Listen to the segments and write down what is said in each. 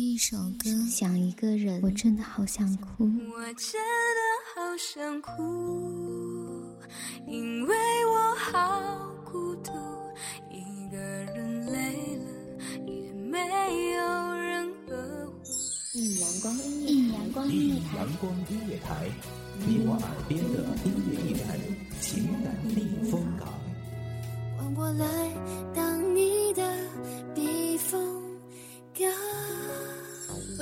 一首歌，想一个人，我真的好想哭。我真的好想哭，因为我好孤独，一个人累了也没有人呵护。一阳光音乐，一阳光音乐台，阳光音乐台，你我耳边的音乐驿站，情感避风港。换我来当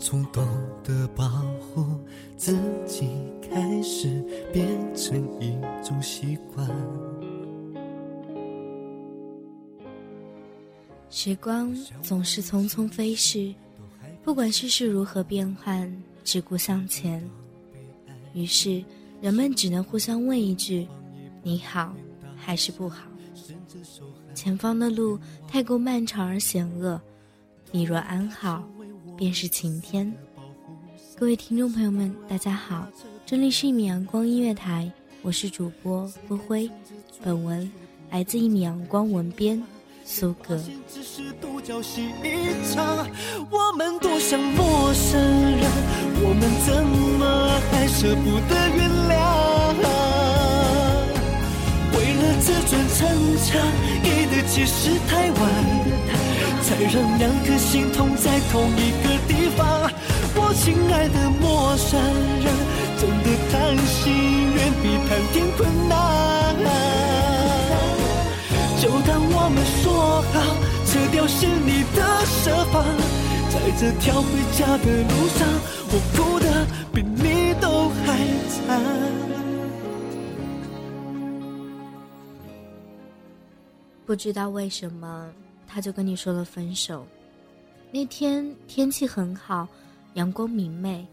从懂得保护自己开始，变成一种习惯。时光总是匆匆飞逝，不管世事如何变幻，只顾向前。于是，人们只能互相问一句：“你好，还是不好？”前方的路太过漫长而险恶，你若安好，便是晴天。各位听众朋友们，大家好，这里是一米阳光音乐台，我是主播灰灰。本文来自一米阳光文编苏格。我们多像陌生人，我们怎么还舍不得原谅？为了自尊逞强，给的解释太晚，别让两颗心痛在同一个地方。我亲爱的陌生人，真的谈心远比谈天困难。就当我们说好，撤掉心里的设防，在这条回家的路上，我哭的比你都还惨。不知道为什么，他就跟你说了分手。那天天气很好，阳光明媚，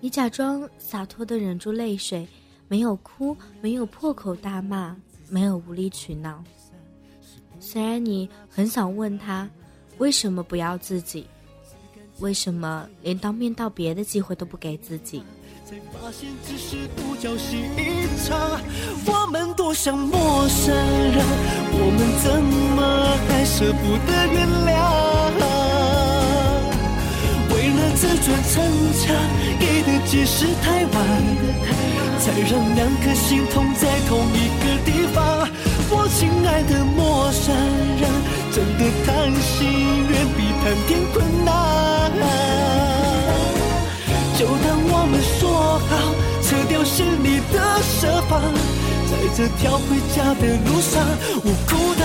你假装洒脱的忍住泪水，没有哭，没有破口大骂，没有无理取闹。虽然你很想问他，为什么不要自己？为什么连当面道别的机会都不给自己？才发现只是独角戏一场，我们多像陌生人，我们怎么还舍不得原谅？为了自尊逞强，给的解释太晚，才让两颗心痛在同一个地方。我亲爱的陌生人，真的谈心远比谈天困难。就当我们说好，撤掉心里的设防，在这条回家的路上，我哭的，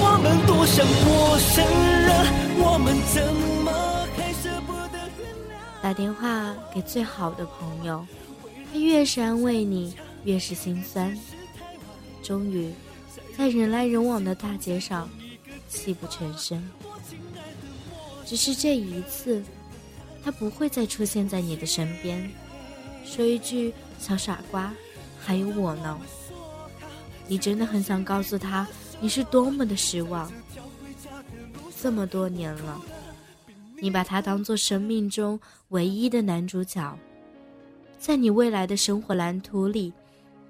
我们多像陌生人，我们怎么还舍不得原谅？打电话给最好的朋友，他越是安慰你，越是心酸。终于，在人来人往的大街上，泣不成声。只是这一次。他不会再出现在你的身边，说一句“小傻瓜”，还有我呢。你真的很想告诉他，你是多么的失望。这么多年了，你把他当做生命中唯一的男主角，在你未来的生活蓝图里，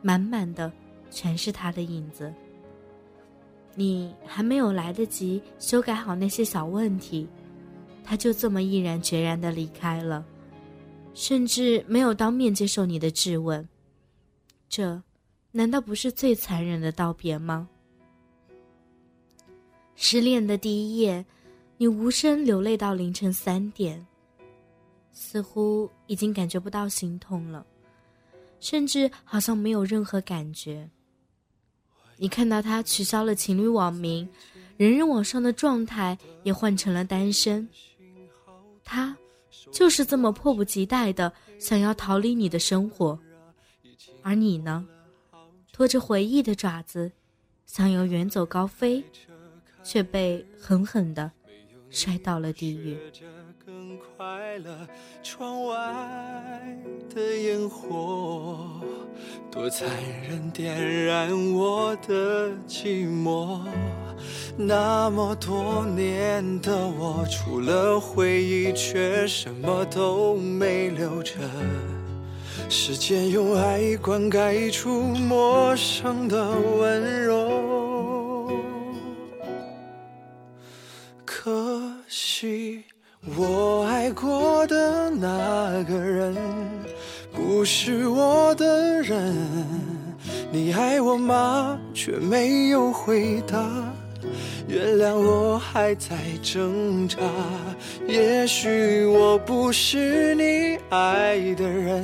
满满的全是他的影子。你还没有来得及修改好那些小问题。他就这么毅然决然的离开了，甚至没有当面接受你的质问。这，难道不是最残忍的道别吗？失恋的第一夜，你无声流泪到凌晨三点，似乎已经感觉不到心痛了。甚至好像没有任何感觉。你看到他取消了情侣网名，人人网上的状态也换成了单身。他就是这么迫不及待的想要逃离你的生活，而你呢，拖着回忆的爪子，想要远走高飞，却被狠狠的摔到了地狱。快乐，窗外的烟火，多残忍，点燃我的寂寞。那么多年的我，除了回忆，却什么都没留着。时间用爱灌溉出陌生的温柔，不是我的人。你爱我吗？却没有回答。原谅我还在挣扎。也许我不是你爱的人，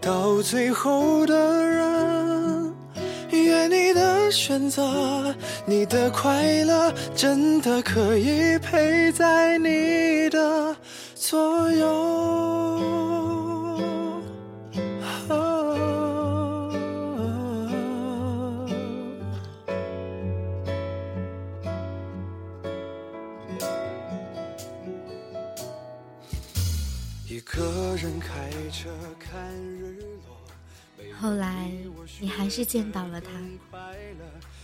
到最后的人。愿你的选择，你的快乐，真的可以陪在你的左右。后来，你还是见到了他，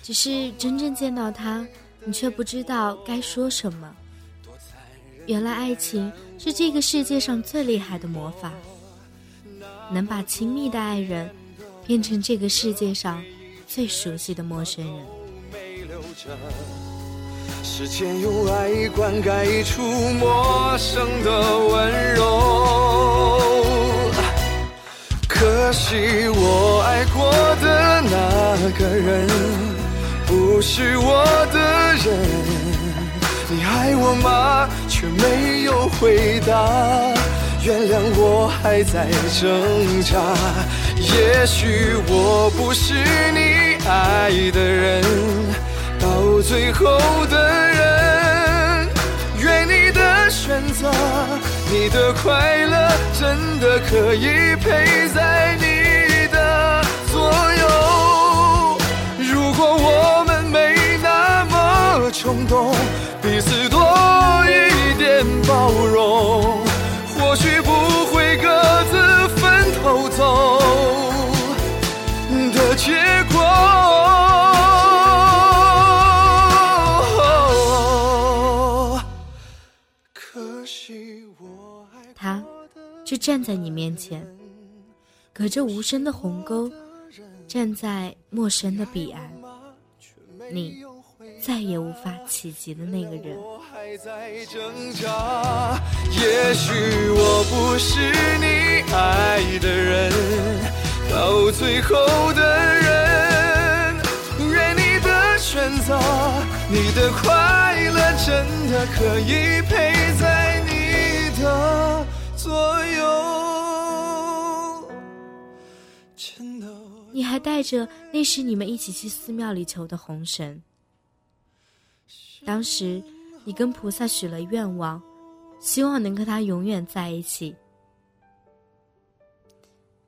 只是真正见到他，你却不知道该说什么。原来，爱情是这个世界上最厉害的魔法，能把亲密的爱人变成这个世界上最熟悉的陌生人。时间用爱灌溉出陌生的温柔。可惜我爱过的那个人不是我的人，你爱我吗？却没有回答。原谅我还在挣扎。也许我不是你爱的人，到最后的人。愿你的选择。你的快乐真的可以陪在你的左右。如果我们没那么冲动，彼此多站在你面前，隔着无声的鸿沟，站在陌生的彼岸，你再也无法企及的那个人。也许我不是你爱的人，到最后的人。愿你的选择，你的快乐，真的可以陪在你的。你还带着那时你们一起去寺庙里求的红绳。当时你跟菩萨许了愿望，希望能跟他永远在一起。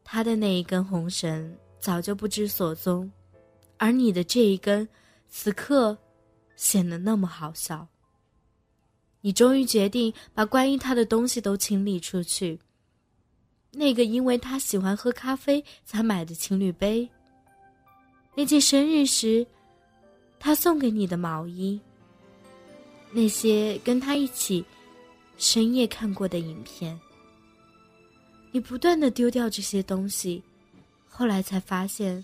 他的那一根红绳早就不知所踪，而你的这一根，此刻显得那么好笑。你终于决定把关于他的东西都清理出去。那个因为他喜欢喝咖啡才买的情侣杯，那件生日时他送给你的毛衣，那些跟他一起深夜看过的影片，你不断的丢掉这些东西，后来才发现，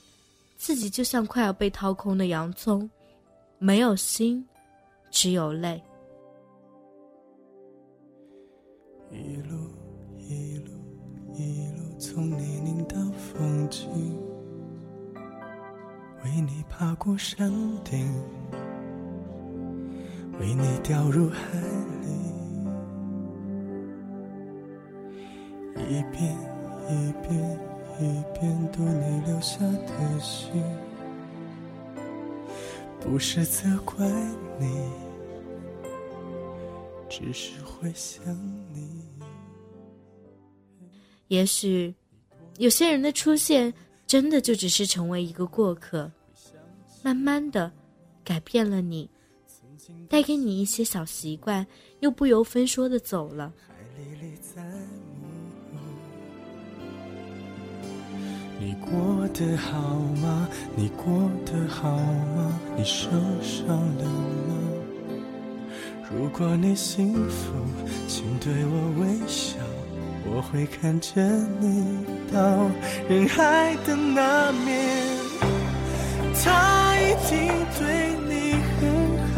自己就像快要被掏空的洋葱，没有心，只有泪。一路一路一路从泥泞到风景，为你爬过山顶，为你掉入海里，一遍一遍一遍读你留下的信，不是责怪你，只是会想你。也许，有些人的出现，真的就只是成为一个过客，慢慢的，改变了你，带给你一些小习惯，又不由分说的走了。你过得好吗？你过得好吗？你受伤了吗？如果你幸福，请对我微笑。我会看着你到人海的那面，他一定对你很好，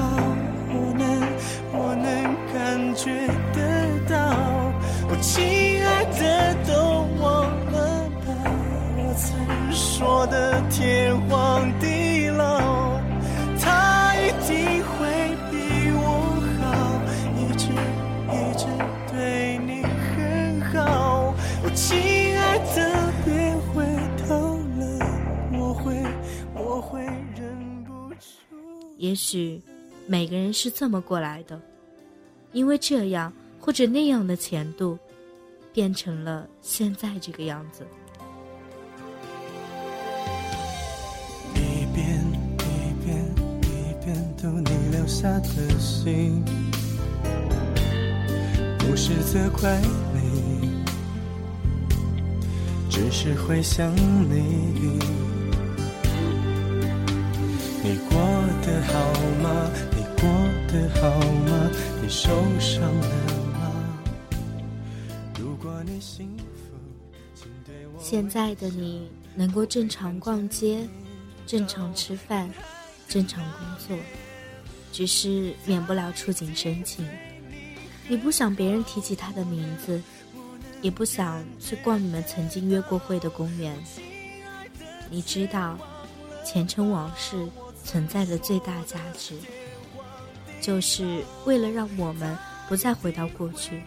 我能我能感觉得到。我亲爱的，都忘了吧，我曾说的天荒地也许，每个人是这么过来的，因为这样或者那样的前度，变成了现在这个样子。一遍一遍一遍读你留下的信，不是责怪你。只是会想你，你过得好吗？你过得好吗？你受伤了吗？如果你幸福，请对我。现在的你能够正常逛街，正常吃饭，正常工作，只是免不了触景生情。你不想别人提起他的名字。也不想去逛你们曾经约过会的公园。你知道，前尘往事存在的最大价值，就是为了让我们不再回到过去。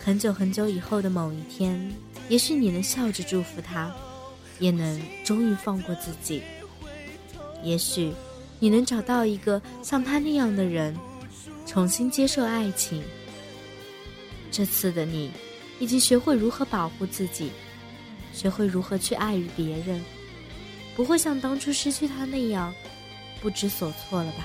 很久很久以后的某一天，也许你能笑着祝福他，也能终于放过自己。也许，你能找到一个像他那样的人，重新接受爱情。这次的你，已经学会如何保护自己，学会如何去爱与别人，不会像当初失去他那样不知所措了吧？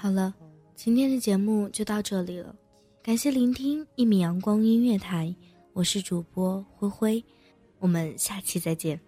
好了，今天的节目就到这里了，感谢聆听一米阳光音乐台，我是主播灰灰，我们下期再见。